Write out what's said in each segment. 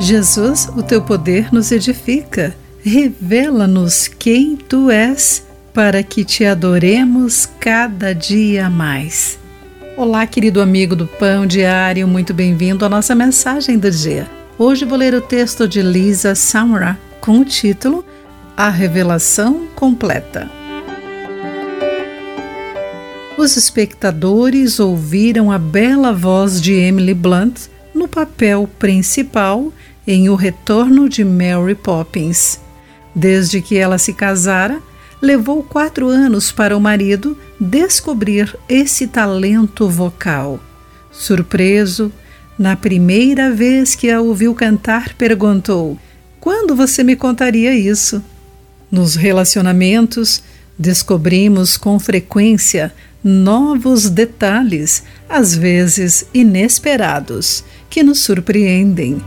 Jesus, o teu poder nos edifica. Revela-nos quem tu és, para que te adoremos cada dia mais. Olá, querido amigo do Pão Diário, muito bem-vindo à nossa mensagem do dia. Hoje vou ler o texto de Lisa Samra com o título A Revelação Completa. Os espectadores ouviram a bela voz de Emily Blunt no papel principal em O Retorno de Mary Poppins. Desde que ela se casara, levou quatro anos para o marido descobrir esse talento vocal. Surpreso, na primeira vez que a ouviu cantar, perguntou: Quando você me contaria isso? Nos relacionamentos, descobrimos com frequência novos detalhes, às vezes inesperados, que nos surpreendem.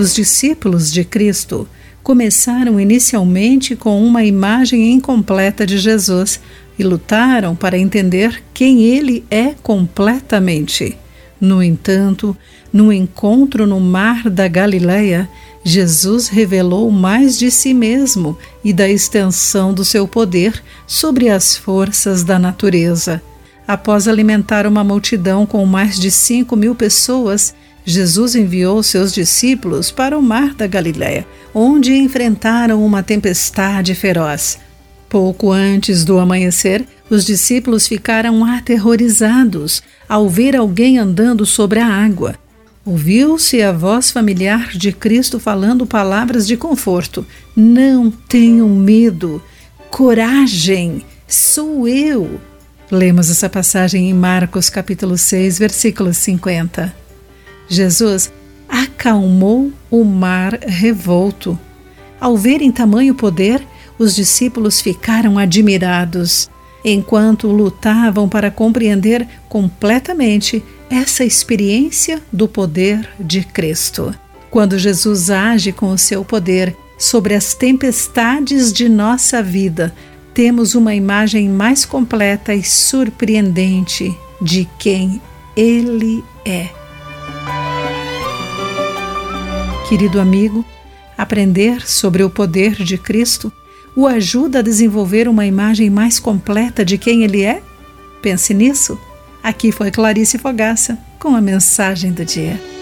Os discípulos de Cristo começaram inicialmente com uma imagem incompleta de Jesus e lutaram para entender quem ele é completamente. No entanto, no encontro no mar da Galileia, Jesus revelou mais de si mesmo e da extensão do seu poder sobre as forças da natureza. Após alimentar uma multidão com mais de cinco mil pessoas, Jesus enviou seus discípulos para o mar da Galiléia, onde enfrentaram uma tempestade feroz. Pouco antes do amanhecer, os discípulos ficaram aterrorizados ao ver alguém andando sobre a água. Ouviu-se a voz familiar de Cristo falando palavras de conforto: Não tenham medo, coragem, sou eu. Lemos essa passagem em Marcos capítulo 6, versículo 50. Jesus acalmou o mar revolto. Ao verem tamanho poder, os discípulos ficaram admirados, enquanto lutavam para compreender completamente essa experiência do poder de Cristo. Quando Jesus age com o seu poder sobre as tempestades de nossa vida, temos uma imagem mais completa e surpreendente de quem Ele é. Querido amigo, aprender sobre o poder de Cristo o ajuda a desenvolver uma imagem mais completa de quem ele é? Pense nisso. Aqui foi Clarice Fogaça com a mensagem do dia.